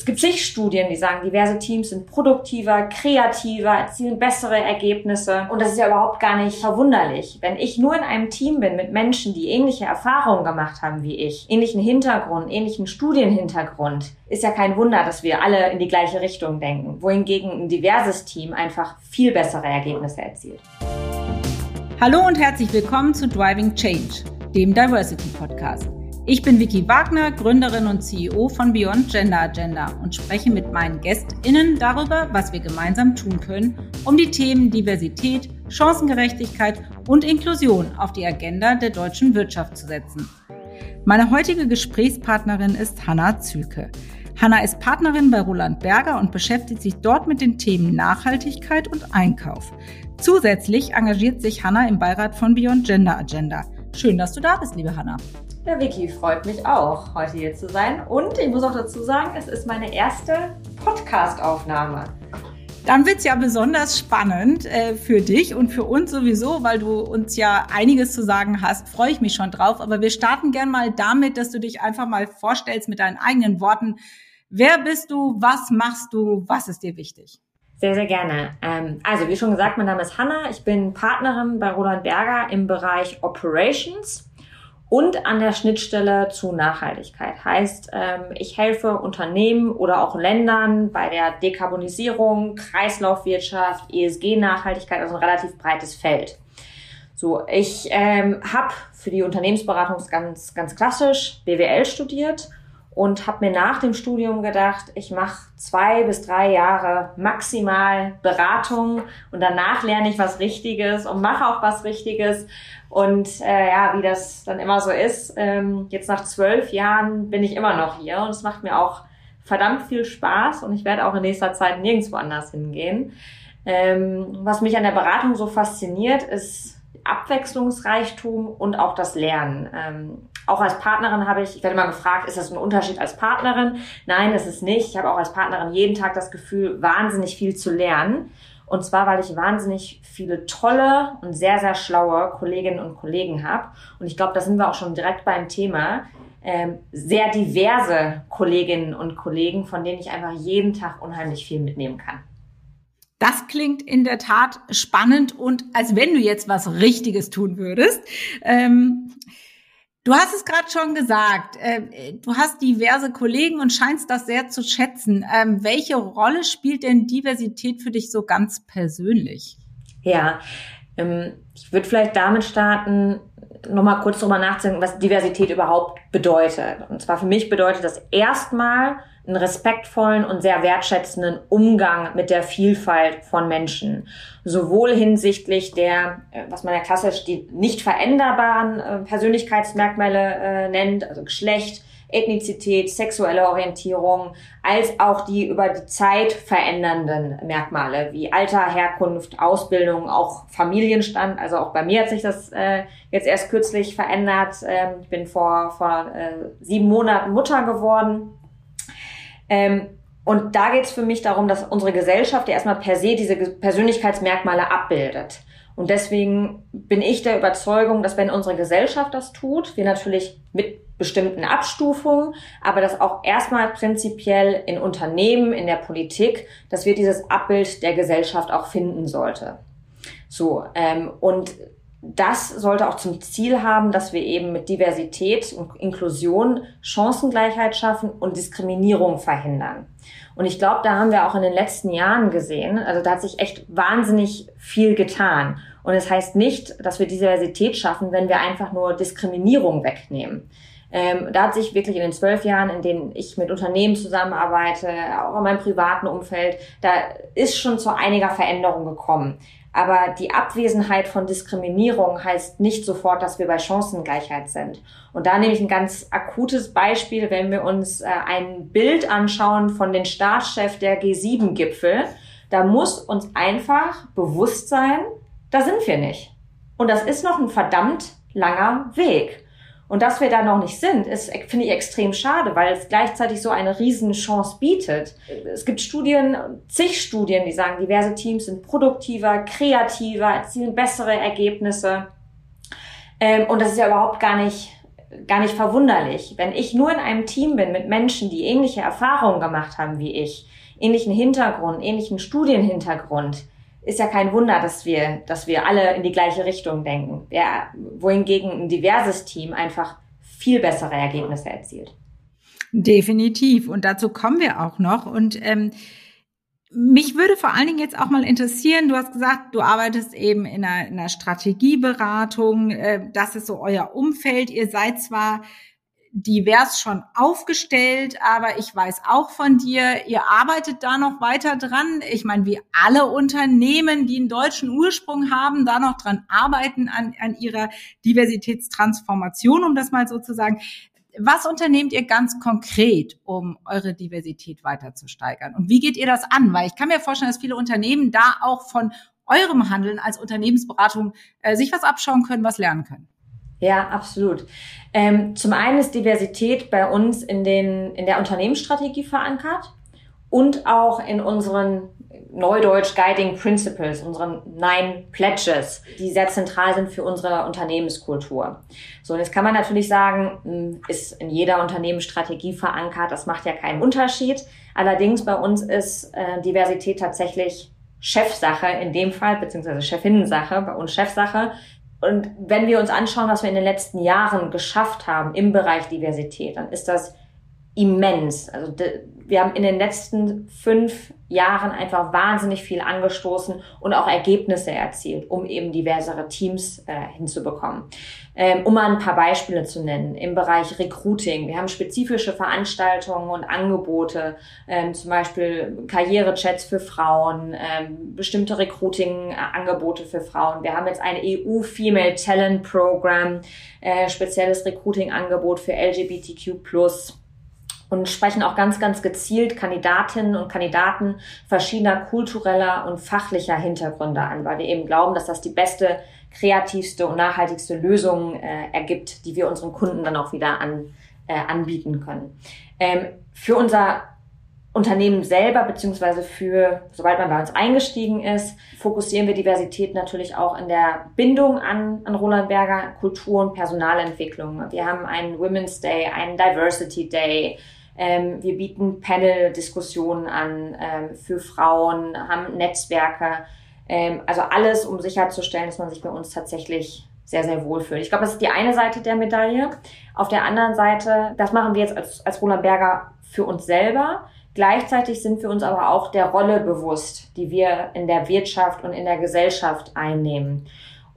Es gibt zig Studien, die sagen, diverse Teams sind produktiver, kreativer, erzielen bessere Ergebnisse. Und das ist ja überhaupt gar nicht verwunderlich. Wenn ich nur in einem Team bin mit Menschen, die ähnliche Erfahrungen gemacht haben wie ich, ähnlichen Hintergrund, ähnlichen Studienhintergrund, ist ja kein Wunder, dass wir alle in die gleiche Richtung denken. Wohingegen ein diverses Team einfach viel bessere Ergebnisse erzielt. Hallo und herzlich willkommen zu Driving Change, dem Diversity Podcast. Ich bin Vicky Wagner, Gründerin und CEO von Beyond Gender Agenda und spreche mit meinen GästInnen darüber, was wir gemeinsam tun können, um die Themen Diversität, Chancengerechtigkeit und Inklusion auf die Agenda der deutschen Wirtschaft zu setzen. Meine heutige Gesprächspartnerin ist Hanna Zülke. Hanna ist Partnerin bei Roland Berger und beschäftigt sich dort mit den Themen Nachhaltigkeit und Einkauf. Zusätzlich engagiert sich Hanna im Beirat von Beyond Gender Agenda. Schön, dass du da bist, liebe Hanna. Ja, Vicky, freut mich auch, heute hier zu sein. Und ich muss auch dazu sagen, es ist meine erste Podcast-Aufnahme. Dann wird es ja besonders spannend äh, für dich und für uns sowieso, weil du uns ja einiges zu sagen hast. Freue ich mich schon drauf. Aber wir starten gern mal damit, dass du dich einfach mal vorstellst mit deinen eigenen Worten. Wer bist du? Was machst du? Was ist dir wichtig? Sehr, sehr gerne. Ähm, also, wie schon gesagt, mein Name ist Hanna. Ich bin Partnerin bei Roland Berger im Bereich Operations und an der Schnittstelle zu Nachhaltigkeit. Heißt, ähm, ich helfe Unternehmen oder auch Ländern bei der Dekarbonisierung, Kreislaufwirtschaft, ESG-Nachhaltigkeit, also ein relativ breites Feld. So, ich ähm, habe für die Unternehmensberatung ganz, ganz klassisch BWL studiert und habe mir nach dem Studium gedacht, ich mache zwei bis drei Jahre maximal Beratung und danach lerne ich was Richtiges und mache auch was Richtiges. Und äh, ja, wie das dann immer so ist, ähm, jetzt nach zwölf Jahren bin ich immer noch hier und es macht mir auch verdammt viel Spaß und ich werde auch in nächster Zeit nirgendwo anders hingehen. Ähm, was mich an der Beratung so fasziniert, ist Abwechslungsreichtum und auch das Lernen. Ähm, auch als Partnerin habe ich, ich werde mal gefragt, ist das ein Unterschied als Partnerin? Nein, das ist nicht. Ich habe auch als Partnerin jeden Tag das Gefühl, wahnsinnig viel zu lernen. Und zwar, weil ich wahnsinnig viele tolle und sehr, sehr schlaue Kolleginnen und Kollegen habe. Und ich glaube, da sind wir auch schon direkt beim Thema. Ähm, sehr diverse Kolleginnen und Kollegen, von denen ich einfach jeden Tag unheimlich viel mitnehmen kann. Das klingt in der Tat spannend und als wenn du jetzt was Richtiges tun würdest. Ähm, du hast es gerade schon gesagt, äh, du hast diverse Kollegen und scheinst das sehr zu schätzen. Ähm, welche Rolle spielt denn Diversität für dich so ganz persönlich? Ja, ähm, ich würde vielleicht damit starten, nochmal kurz drüber nachzudenken, was Diversität überhaupt bedeutet. Und zwar für mich bedeutet das erstmal, einen respektvollen und sehr wertschätzenden Umgang mit der Vielfalt von Menschen. Sowohl hinsichtlich der, äh, was man ja klassisch die nicht veränderbaren äh, Persönlichkeitsmerkmale äh, nennt, also Geschlecht, Ethnizität, sexuelle Orientierung, als auch die über die Zeit verändernden Merkmale wie Alter, Herkunft, Ausbildung, auch Familienstand. Also auch bei mir hat sich das äh, jetzt erst kürzlich verändert. Ähm, ich bin vor, vor äh, sieben Monaten Mutter geworden ähm, und da geht es für mich darum, dass unsere Gesellschaft ja erstmal per se diese Persönlichkeitsmerkmale abbildet. Und deswegen bin ich der Überzeugung, dass wenn unsere Gesellschaft das tut, wir natürlich mit bestimmten Abstufungen, aber das auch erstmal prinzipiell in Unternehmen, in der Politik, dass wir dieses Abbild der Gesellschaft auch finden sollte. So, ähm, und das sollte auch zum Ziel haben, dass wir eben mit Diversität und Inklusion Chancengleichheit schaffen und Diskriminierung verhindern. Und ich glaube, da haben wir auch in den letzten Jahren gesehen, also da hat sich echt wahnsinnig viel getan. Und es das heißt nicht, dass wir Diversität schaffen, wenn wir einfach nur Diskriminierung wegnehmen. Ähm, da hat sich wirklich in den zwölf Jahren, in denen ich mit Unternehmen zusammenarbeite, auch in meinem privaten Umfeld, da ist schon zu einiger Veränderung gekommen. Aber die Abwesenheit von Diskriminierung heißt nicht sofort, dass wir bei Chancengleichheit sind. Und da nehme ich ein ganz akutes Beispiel, wenn wir uns äh, ein Bild anschauen von den Staatschef der G7-Gipfel. Da muss uns einfach bewusst sein, da sind wir nicht. Und das ist noch ein verdammt langer Weg. Und dass wir da noch nicht sind, ist, finde ich, extrem schade, weil es gleichzeitig so eine riesen Chance bietet. Es gibt Studien, zig Studien, die sagen, diverse Teams sind produktiver, kreativer, erzielen bessere Ergebnisse. Ähm, und das ist ja überhaupt gar nicht gar nicht verwunderlich. Wenn ich nur in einem Team bin mit Menschen, die ähnliche Erfahrungen gemacht haben wie ich, ähnlichen Hintergrund, ähnlichen Studienhintergrund, ist ja kein Wunder, dass wir, dass wir alle in die gleiche Richtung denken. Ja, wohingegen ein diverses Team einfach viel bessere Ergebnisse erzielt. Definitiv. Und dazu kommen wir auch noch. Und ähm, mich würde vor allen Dingen jetzt auch mal interessieren, du hast gesagt, du arbeitest eben in einer, in einer Strategieberatung, äh, das ist so euer Umfeld. Ihr seid zwar divers schon aufgestellt, aber ich weiß auch von dir, ihr arbeitet da noch weiter dran. Ich meine, wie alle Unternehmen, die einen deutschen Ursprung haben, da noch dran arbeiten an, an ihrer Diversitätstransformation, um das mal so zu sagen. Was unternehmt ihr ganz konkret, um eure Diversität weiter zu steigern? Und wie geht ihr das an? Weil ich kann mir vorstellen, dass viele Unternehmen da auch von eurem Handeln als Unternehmensberatung äh, sich was abschauen können, was lernen können. Ja, absolut. Ähm, zum einen ist Diversität bei uns in, den, in der Unternehmensstrategie verankert und auch in unseren Neudeutsch Guiding Principles, unseren Nine Pledges, die sehr zentral sind für unsere Unternehmenskultur. So, und jetzt kann man natürlich sagen, hm, ist in jeder Unternehmensstrategie verankert, das macht ja keinen Unterschied. Allerdings bei uns ist äh, Diversität tatsächlich Chefsache in dem Fall, beziehungsweise Chefinnensache, bei uns Chefsache. Und wenn wir uns anschauen, was wir in den letzten Jahren geschafft haben im Bereich Diversität, dann ist das immens. Also wir haben in den letzten fünf Jahren einfach wahnsinnig viel angestoßen und auch Ergebnisse erzielt, um eben diversere Teams äh, hinzubekommen. Ähm, um mal ein paar Beispiele zu nennen, im Bereich Recruiting. Wir haben spezifische Veranstaltungen und Angebote, ähm, zum Beispiel Karrierechats für Frauen, ähm, bestimmte Recruiting-Angebote für Frauen. Wir haben jetzt ein EU Female Talent Program, äh, spezielles Recruiting-Angebot für LGBTQ+ und sprechen auch ganz, ganz gezielt Kandidatinnen und Kandidaten verschiedener kultureller und fachlicher Hintergründe an, weil wir eben glauben, dass das die beste, kreativste und nachhaltigste Lösung äh, ergibt, die wir unseren Kunden dann auch wieder an, äh, anbieten können. Ähm, für unser Unternehmen selber, beziehungsweise für, sobald man bei uns eingestiegen ist, fokussieren wir Diversität natürlich auch in der Bindung an, an Roland Berger Kultur- und Personalentwicklung. Wir haben einen Women's Day, einen Diversity Day, ähm, wir bieten Panel-Diskussionen an ähm, für Frauen, haben Netzwerke. Ähm, also alles, um sicherzustellen, dass man sich bei uns tatsächlich sehr, sehr wohlfühlt. Ich glaube, das ist die eine Seite der Medaille. Auf der anderen Seite, das machen wir jetzt als, als Roland Berger für uns selber. Gleichzeitig sind wir uns aber auch der Rolle bewusst, die wir in der Wirtschaft und in der Gesellschaft einnehmen.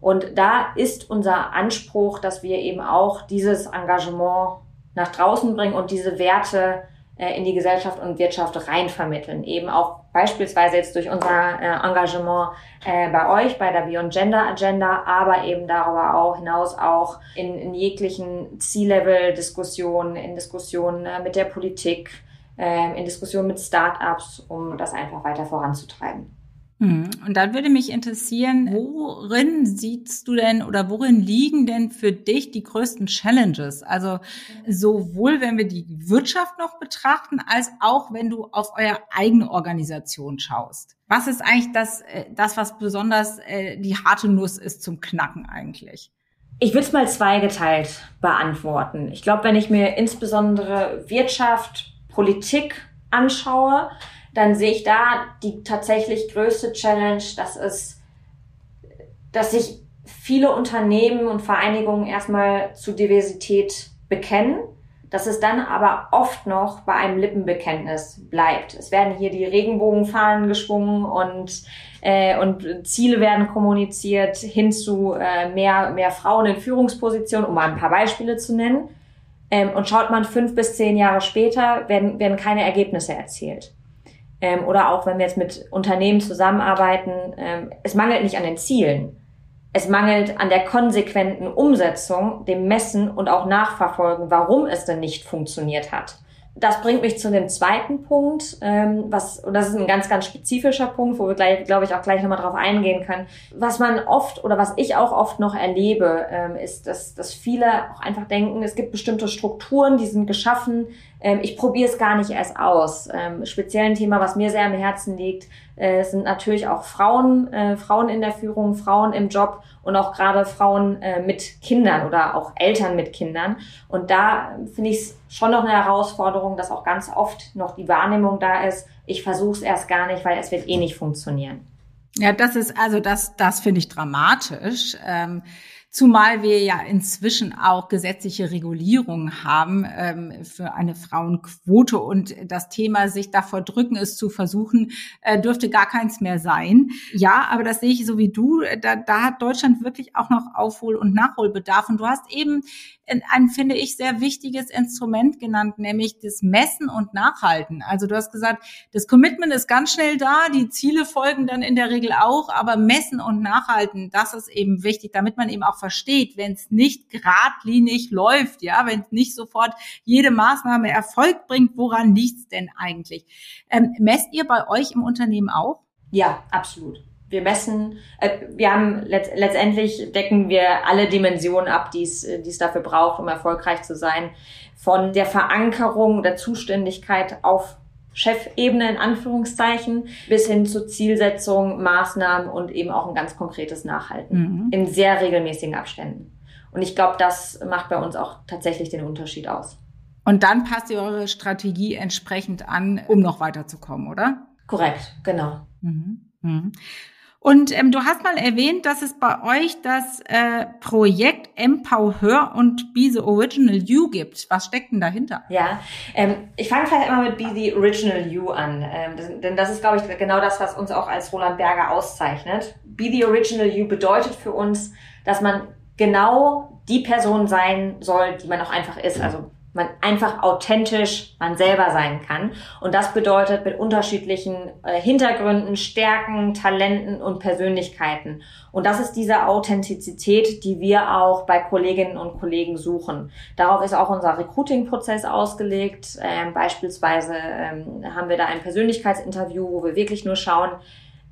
Und da ist unser Anspruch, dass wir eben auch dieses Engagement nach draußen bringen und diese Werte äh, in die Gesellschaft und Wirtschaft rein vermitteln. Eben auch beispielsweise jetzt durch unser äh, Engagement äh, bei euch, bei der Beyond Gender Agenda, aber eben darüber auch hinaus auch in, in jeglichen C-Level-Diskussionen, in Diskussionen äh, mit der Politik, äh, in Diskussionen mit Startups, um das einfach weiter voranzutreiben. Hm. Und dann würde mich interessieren, worin siehst du denn oder worin liegen denn für dich die größten Challenges? Also sowohl wenn wir die Wirtschaft noch betrachten, als auch wenn du auf eure eigene Organisation schaust. Was ist eigentlich das, äh, das was besonders äh, die harte Nuss ist zum Knacken eigentlich? Ich würde es mal zweigeteilt beantworten. Ich glaube, wenn ich mir insbesondere Wirtschaft, Politik anschaue, dann sehe ich da die tatsächlich größte Challenge, dass es, dass sich viele Unternehmen und Vereinigungen erstmal zu Diversität bekennen, dass es dann aber oft noch bei einem Lippenbekenntnis bleibt. Es werden hier die Regenbogenfahnen geschwungen und äh, und Ziele werden kommuniziert hin zu äh, mehr mehr Frauen in Führungspositionen, um mal ein paar Beispiele zu nennen. Ähm, und schaut man fünf bis zehn Jahre später, werden werden keine Ergebnisse erzielt ähm, oder auch wenn wir jetzt mit Unternehmen zusammenarbeiten, ähm, es mangelt nicht an den Zielen. Es mangelt an der konsequenten Umsetzung, dem Messen und auch Nachverfolgen, warum es denn nicht funktioniert hat das bringt mich zu dem zweiten Punkt, ähm, was, und das ist ein ganz, ganz spezifischer Punkt, wo wir gleich, glaube ich, auch gleich nochmal drauf eingehen können. Was man oft oder was ich auch oft noch erlebe, ähm, ist, dass, dass viele auch einfach denken, es gibt bestimmte Strukturen, die sind geschaffen, ähm, ich probiere es gar nicht erst aus. Ähm, speziell ein Thema, was mir sehr am Herzen liegt, äh, sind natürlich auch Frauen, äh, Frauen in der Führung, Frauen im Job und auch gerade Frauen äh, mit Kindern oder auch Eltern mit Kindern. Und da finde ich es schon noch eine Herausforderung, dass auch ganz oft noch die Wahrnehmung da ist, ich versuche es erst gar nicht, weil es wird eh nicht funktionieren. Ja, das ist also das, das finde ich dramatisch. Ähm, Zumal wir ja inzwischen auch gesetzliche Regulierungen haben ähm, für eine Frauenquote und das Thema sich davor drücken, es zu versuchen, äh, dürfte gar keins mehr sein. Ja, aber das sehe ich so wie du. Da, da hat Deutschland wirklich auch noch Aufhol- und Nachholbedarf. Und du hast eben ein, finde ich, sehr wichtiges Instrument genannt, nämlich das Messen und Nachhalten. Also du hast gesagt, das Commitment ist ganz schnell da, die Ziele folgen dann in der Regel auch, aber Messen und Nachhalten, das ist eben wichtig, damit man eben auch versteht, wenn es nicht geradlinig läuft, ja, wenn nicht sofort jede Maßnahme Erfolg bringt, woran liegt's denn eigentlich? Ähm, messt ihr bei euch im Unternehmen auch? Ja, absolut wir messen, äh, wir haben let letztendlich decken wir alle Dimensionen ab, die es, die es dafür braucht, um erfolgreich zu sein. Von der Verankerung der Zuständigkeit auf Chefebene in Anführungszeichen bis hin zu Zielsetzung, Maßnahmen und eben auch ein ganz konkretes Nachhalten mhm. in sehr regelmäßigen Abständen. Und ich glaube, das macht bei uns auch tatsächlich den Unterschied aus. Und dann passt ihr eure Strategie entsprechend an, um noch weiterzukommen, oder? Korrekt, genau. Mhm. Mhm. Und ähm, du hast mal erwähnt, dass es bei euch das äh, Projekt Empower und Be the Original You gibt. Was steckt denn dahinter? Ja, ähm, ich fange vielleicht immer mit Be the Original You an, ähm, das, denn das ist, glaube ich, genau das, was uns auch als Roland Berger auszeichnet. Be the Original You bedeutet für uns, dass man genau die Person sein soll, die man auch einfach ist. Also man einfach authentisch man selber sein kann. Und das bedeutet mit unterschiedlichen äh, Hintergründen, Stärken, Talenten und Persönlichkeiten. Und das ist diese Authentizität, die wir auch bei Kolleginnen und Kollegen suchen. Darauf ist auch unser Recruiting-Prozess ausgelegt. Ähm, beispielsweise ähm, haben wir da ein Persönlichkeitsinterview, wo wir wirklich nur schauen,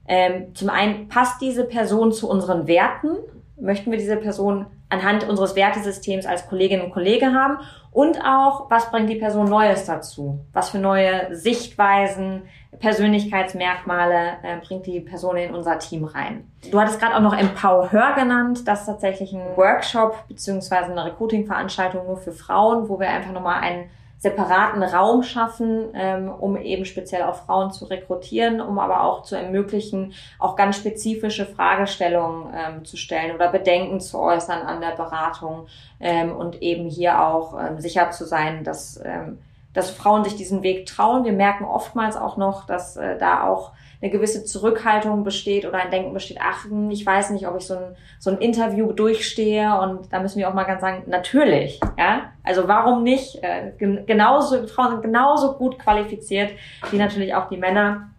ähm, zum einen passt diese Person zu unseren Werten, möchten wir diese Person anhand unseres Wertesystems als Kolleginnen und Kollege haben und auch, was bringt die Person Neues dazu? Was für neue Sichtweisen, Persönlichkeitsmerkmale äh, bringt die Person in unser Team rein? Du hattest gerade auch noch Empower genannt. Das ist tatsächlich ein Workshop beziehungsweise eine Recruiting-Veranstaltung nur für Frauen, wo wir einfach nochmal einen separaten Raum schaffen, ähm, um eben speziell auch Frauen zu rekrutieren, um aber auch zu ermöglichen, auch ganz spezifische Fragestellungen ähm, zu stellen oder Bedenken zu äußern an der Beratung ähm, und eben hier auch ähm, sicher zu sein, dass, ähm, dass Frauen sich diesen Weg trauen. Wir merken oftmals auch noch, dass äh, da auch eine gewisse Zurückhaltung besteht oder ein Denken besteht, ach, hm, ich weiß nicht, ob ich so ein, so ein Interview durchstehe. Und da müssen wir auch mal ganz sagen, natürlich, ja. Also warum nicht? Äh, genauso, Frauen sind genauso gut qualifiziert wie natürlich auch die Männer.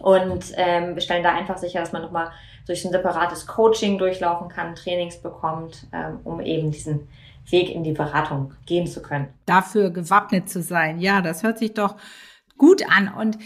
Und ähm, wir stellen da einfach sicher, dass man nochmal durch ein separates Coaching durchlaufen kann, Trainings bekommt, ähm, um eben diesen Weg in die Beratung gehen zu können. Dafür gewappnet zu sein. Ja, das hört sich doch gut an. Und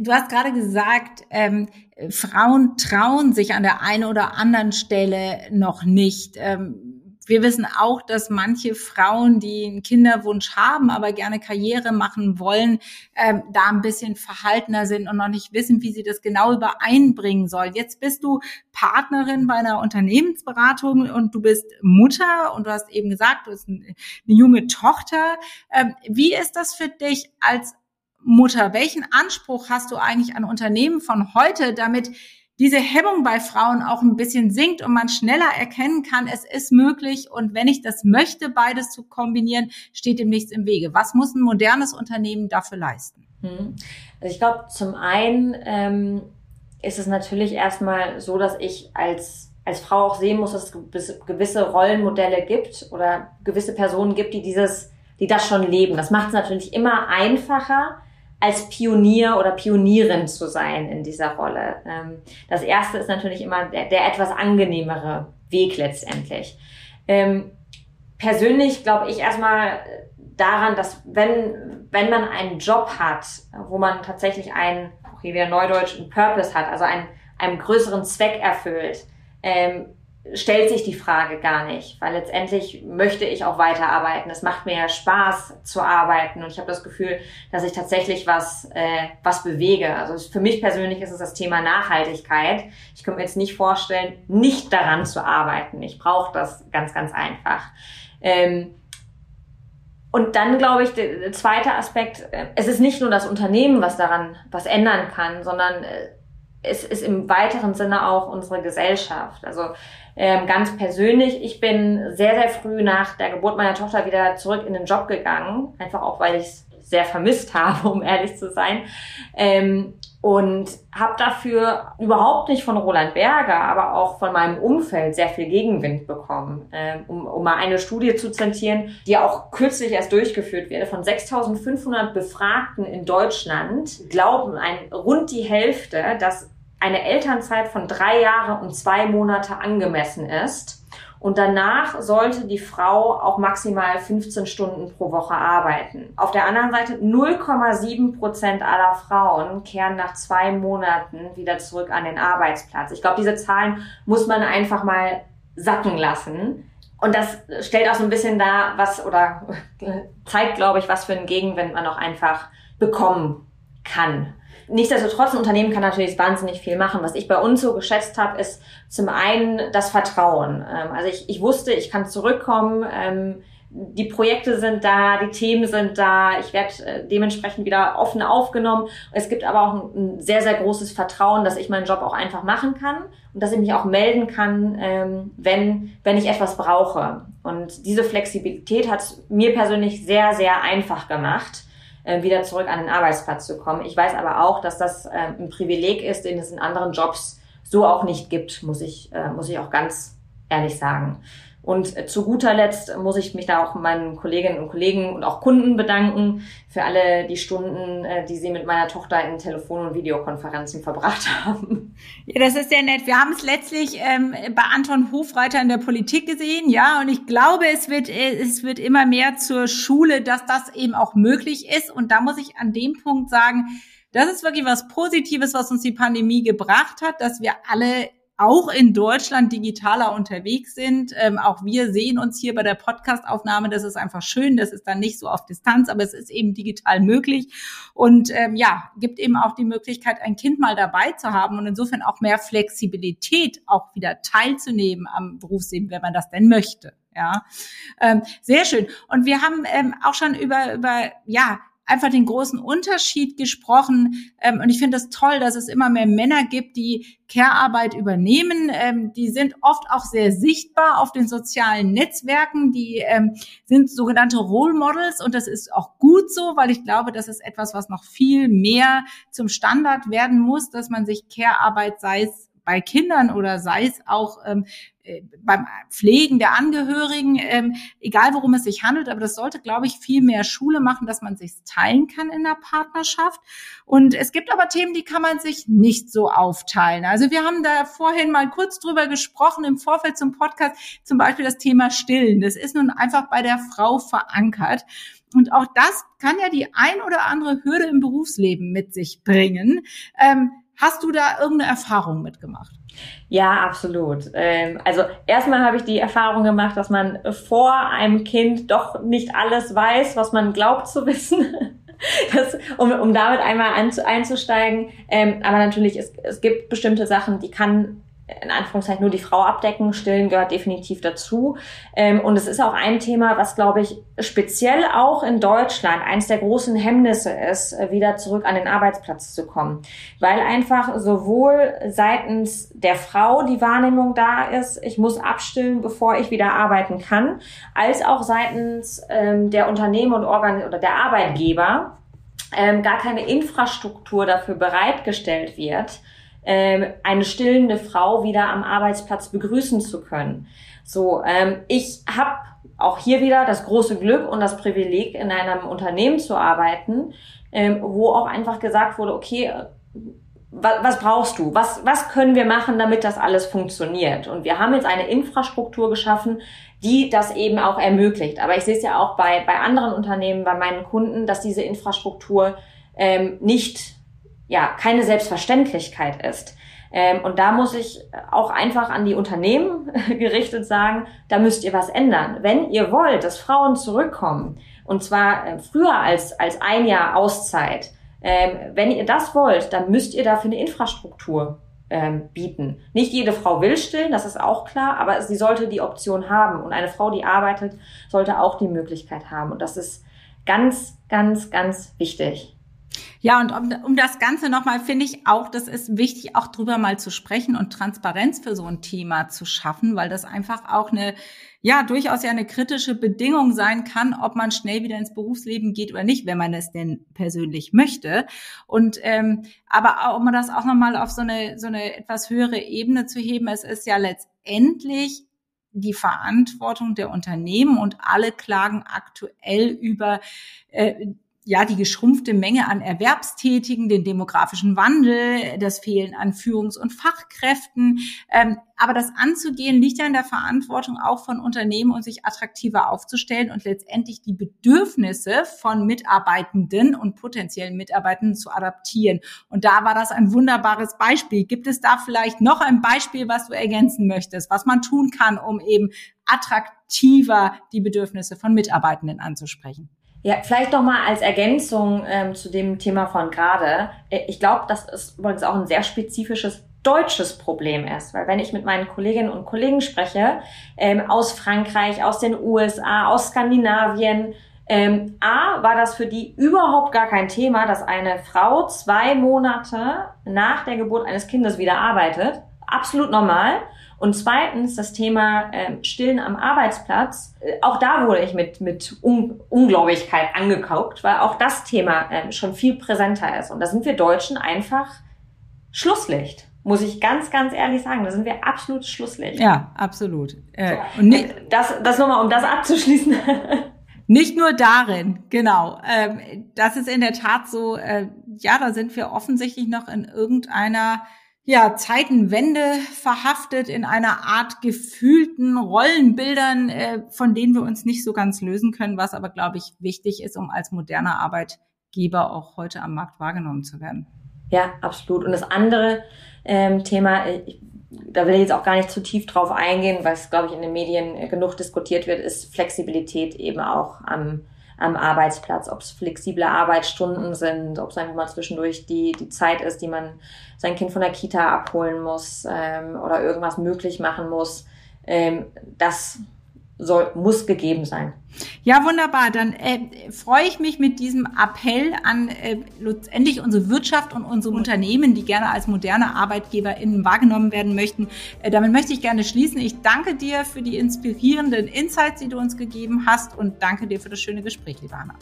du hast gerade gesagt, ähm, Frauen trauen sich an der einen oder anderen Stelle noch nicht. Ähm, wir wissen auch, dass manche Frauen, die einen Kinderwunsch haben, aber gerne Karriere machen wollen, ähm, da ein bisschen verhaltener sind und noch nicht wissen, wie sie das genau übereinbringen sollen. Jetzt bist du Partnerin bei einer Unternehmensberatung und du bist Mutter und du hast eben gesagt, du eine, eine junge Tochter. Ähm, wie ist das für dich als Mutter, welchen Anspruch hast du eigentlich an Unternehmen von heute, damit diese Hemmung bei Frauen auch ein bisschen sinkt und man schneller erkennen kann, es ist möglich und wenn ich das möchte, beides zu kombinieren, steht dem nichts im Wege. Was muss ein modernes Unternehmen dafür leisten? Hm. Also ich glaube, zum einen ähm, ist es natürlich erstmal so, dass ich als als Frau auch sehen muss, dass es gewisse Rollenmodelle gibt oder gewisse Personen gibt, die dieses, die das schon leben. Das macht es natürlich immer einfacher, als Pionier oder Pionierin zu sein in dieser Rolle. Ähm, das erste ist natürlich immer der, der etwas angenehmere Weg letztendlich. Ähm, persönlich glaube ich erstmal daran, dass wenn, wenn man einen Job hat, wo man tatsächlich einen, okay, wieder Neudeutsch, einen Purpose hat, also einen, einen größeren Zweck erfüllt, ähm, stellt sich die Frage gar nicht, weil letztendlich möchte ich auch weiterarbeiten. Es macht mir ja Spaß zu arbeiten und ich habe das Gefühl, dass ich tatsächlich was, äh, was bewege. Also für mich persönlich ist es das Thema Nachhaltigkeit. Ich könnte mir jetzt nicht vorstellen, nicht daran zu arbeiten. Ich brauche das ganz, ganz einfach. Ähm, und dann glaube ich, der, zweite Aspekt, äh, es ist nicht nur das Unternehmen, was daran was ändern kann, sondern äh, es ist im weiteren Sinne auch unsere Gesellschaft. Also ähm, ganz persönlich, ich bin sehr, sehr früh nach der Geburt meiner Tochter wieder zurück in den Job gegangen, einfach auch, weil ich es sehr vermisst habe, um ehrlich zu sein. Ähm, und habe dafür überhaupt nicht von Roland Berger, aber auch von meinem Umfeld sehr viel Gegenwind bekommen. Ähm, um, um mal eine Studie zu zitieren, die auch kürzlich erst durchgeführt wurde, von 6.500 Befragten in Deutschland glauben ein, rund die Hälfte, dass eine Elternzeit von drei Jahre und zwei Monate angemessen ist. Und danach sollte die Frau auch maximal 15 Stunden pro Woche arbeiten. Auf der anderen Seite 0,7 Prozent aller Frauen kehren nach zwei Monaten wieder zurück an den Arbeitsplatz. Ich glaube, diese Zahlen muss man einfach mal sacken lassen. Und das stellt auch so ein bisschen da, was oder zeigt, glaube ich, was für einen Gegenwind man auch einfach bekommen kann. Nichtsdestotrotz, ein Unternehmen kann natürlich wahnsinnig viel machen. Was ich bei uns so geschätzt habe, ist zum einen das Vertrauen. Ähm, also ich, ich wusste, ich kann zurückkommen. Ähm, die Projekte sind da, die Themen sind da, ich werde äh, dementsprechend wieder offen aufgenommen. Es gibt aber auch ein, sehr, sehr großes Vertrauen, dass ich meinen Job auch einfach machen kann und dass ich mich auch melden kann, ähm, wenn, wenn ich etwas brauche. Und diese Flexibilität hat mir persönlich sehr, sehr einfach gemacht äh, wieder zurück an den Arbeitsplatz zu kommen. Ich weiß aber auch, dass das äh, ein Privileg ist, den es in anderen Jobs so auch nicht gibt, muss ich, äh, muss ich auch ganz ehrlich sagen. Und zu guter Letzt muss ich mich da auch meinen Kolleginnen und Kollegen und auch Kunden bedanken für alle die Stunden, äh, die sie mit meiner Tochter in Telefon- und Videokonferenzen verbracht haben. Ja, das ist sehr nett. Wir haben es letztlich ähm, bei Anton Hofreiter in der Politik gesehen, ja, und ich glaube, es wird, äh, es wird immer mehr zur Schule, dass das eben auch möglich ist. Und da muss ich an dem Punkt sagen, das ist wirklich was Positives, was uns die Pandemie gebracht hat, dass wir alle auch in Deutschland digitaler unterwegs sind. Ähm, auch wir sehen uns hier bei der Podcastaufnahme. Das ist einfach schön. Das ist dann nicht so auf Distanz, aber es ist eben digital möglich. Und ähm, ja, gibt eben auch die Möglichkeit, ein Kind mal dabei zu haben und insofern auch mehr Flexibilität, auch wieder teilzunehmen am Berufsleben, wenn man das denn möchte. Ja, ähm, sehr schön. Und wir haben ähm, auch schon über über ja einfach den großen Unterschied gesprochen. Ähm, und ich finde es das toll, dass es immer mehr Männer gibt, die Care-Arbeit übernehmen. Ähm, die sind oft auch sehr sichtbar auf den sozialen Netzwerken. Die ähm, sind sogenannte Role Models und das ist auch gut so, weil ich glaube, das ist etwas, was noch viel mehr zum Standard werden muss, dass man sich Care-Arbeit, sei es bei Kindern oder sei es auch ähm, äh, beim Pflegen der Angehörigen, ähm, egal worum es sich handelt, aber das sollte, glaube ich, viel mehr Schule machen, dass man sich teilen kann in der Partnerschaft. Und es gibt aber Themen, die kann man sich nicht so aufteilen. Also wir haben da vorhin mal kurz drüber gesprochen im Vorfeld zum Podcast, zum Beispiel das Thema Stillen. Das ist nun einfach bei der Frau verankert. Und auch das kann ja die ein oder andere Hürde im Berufsleben mit sich bringen. Ähm, Hast du da irgendeine Erfahrung mitgemacht? Ja, absolut. Ähm, also erstmal habe ich die Erfahrung gemacht, dass man vor einem Kind doch nicht alles weiß, was man glaubt zu wissen. Das, um, um damit einmal einzusteigen. Ähm, aber natürlich, es, es gibt bestimmte Sachen, die kann in Anführungszeichen nur die Frau abdecken. Stillen gehört definitiv dazu. Ähm, und es ist auch ein Thema, was, glaube ich, speziell auch in Deutschland eines der großen Hemmnisse ist, äh, wieder zurück an den Arbeitsplatz zu kommen. Weil einfach sowohl seitens der Frau die Wahrnehmung da ist, ich muss abstillen, bevor ich wieder arbeiten kann, als auch seitens ähm, der Unternehmen und Organ oder der Arbeitgeber ähm, gar keine Infrastruktur dafür bereitgestellt wird, ähm, eine stillende Frau wieder am Arbeitsplatz begrüßen zu können. So, ähm, ich habe auch hier wieder das große Glück und das Privileg, in einem Unternehmen zu arbeiten, ähm, wo auch einfach gesagt wurde, okay, was, was brauchst du? Was, was können wir machen, damit das alles funktioniert? Und wir haben jetzt eine Infrastruktur geschaffen, die das eben auch ermöglicht. Aber ich sehe es ja auch bei, bei anderen Unternehmen, bei meinen Kunden, dass diese Infrastruktur ähm, nicht ja, keine Selbstverständlichkeit ist. Ähm, und da muss ich auch einfach an die Unternehmen gerichtet sagen, da müsst ihr was ändern. Wenn ihr wollt, dass Frauen zurückkommen, und zwar äh, früher als, als ein Jahr Auszeit, ähm, wenn ihr das wollt, dann müsst ihr dafür eine Infrastruktur ähm, bieten. Nicht jede Frau will stillen, das ist auch klar, aber sie sollte die Option haben. Und eine Frau, die arbeitet, sollte auch die Möglichkeit haben. Und das ist ganz, ganz, ganz wichtig. Ja, und um, um das Ganze nochmal finde ich auch, das ist wichtig, auch drüber mal zu sprechen und Transparenz für so ein Thema zu schaffen, weil das einfach auch eine, ja, durchaus ja eine kritische Bedingung sein kann, ob man schnell wieder ins Berufsleben geht oder nicht, wenn man es denn persönlich möchte. Und ähm, aber auch, um das auch nochmal auf so eine, so eine etwas höhere Ebene zu heben, es ist ja letztendlich die Verantwortung der Unternehmen und alle klagen aktuell über äh, ja, die geschrumpfte Menge an Erwerbstätigen, den demografischen Wandel, das Fehlen an Führungs- und Fachkräften. Ähm, aber das anzugehen liegt ja in der Verantwortung auch von Unternehmen und sich attraktiver aufzustellen und letztendlich die Bedürfnisse von Mitarbeitenden und potenziellen Mitarbeitenden zu adaptieren. Und da war das ein wunderbares Beispiel. Gibt es da vielleicht noch ein Beispiel, was du ergänzen möchtest, was man tun kann, um eben attraktiver die Bedürfnisse von Mitarbeitenden anzusprechen? Ja, vielleicht noch mal als Ergänzung ähm, zu dem Thema von gerade. Äh, ich glaube, dass es übrigens auch ein sehr spezifisches deutsches Problem ist, weil wenn ich mit meinen Kolleginnen und Kollegen spreche ähm, aus Frankreich, aus den USA, aus Skandinavien, ähm, A, war das für die überhaupt gar kein Thema, dass eine Frau zwei Monate nach der Geburt eines Kindes wieder arbeitet. Absolut normal. Und zweitens das Thema äh, Stillen am Arbeitsplatz. Äh, auch da wurde ich mit, mit Un Ungläubigkeit angekauft, weil auch das Thema äh, schon viel präsenter ist. Und da sind wir Deutschen einfach Schlusslicht. Muss ich ganz, ganz ehrlich sagen, da sind wir absolut Schlusslicht. Ja, absolut. Äh, so, und nicht, das, das nochmal, um das abzuschließen. Nicht nur darin, genau. Ähm, das ist in der Tat so, äh, ja, da sind wir offensichtlich noch in irgendeiner ja, Zeitenwende verhaftet in einer Art gefühlten Rollenbildern, äh, von denen wir uns nicht so ganz lösen können, was aber, glaube ich, wichtig ist, um als moderner Arbeitgeber auch heute am Markt wahrgenommen zu werden. Ja, absolut. Und das andere ähm, Thema, äh, ich, da will ich jetzt auch gar nicht zu tief drauf eingehen, weil es, glaube ich, in den Medien äh, genug diskutiert wird, ist Flexibilität eben auch am am Arbeitsplatz, ob es flexible Arbeitsstunden sind, ob es einfach mal zwischendurch die, die Zeit ist, die man sein Kind von der Kita abholen muss ähm, oder irgendwas möglich machen muss. Ähm, das soll, muss gegeben sein. Ja, wunderbar. Dann äh, freue ich mich mit diesem Appell an äh, letztendlich unsere Wirtschaft und unsere Unternehmen, die gerne als moderne ArbeitgeberInnen wahrgenommen werden möchten. Äh, damit möchte ich gerne schließen. Ich danke dir für die inspirierenden Insights, die du uns gegeben hast und danke dir für das schöne Gespräch, liebe Anna.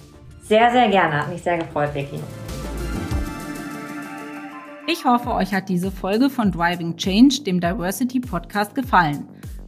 Sehr, sehr gerne. Hat mich sehr gefreut, Vicky. Ich hoffe, euch hat diese Folge von Driving Change, dem Diversity Podcast, gefallen.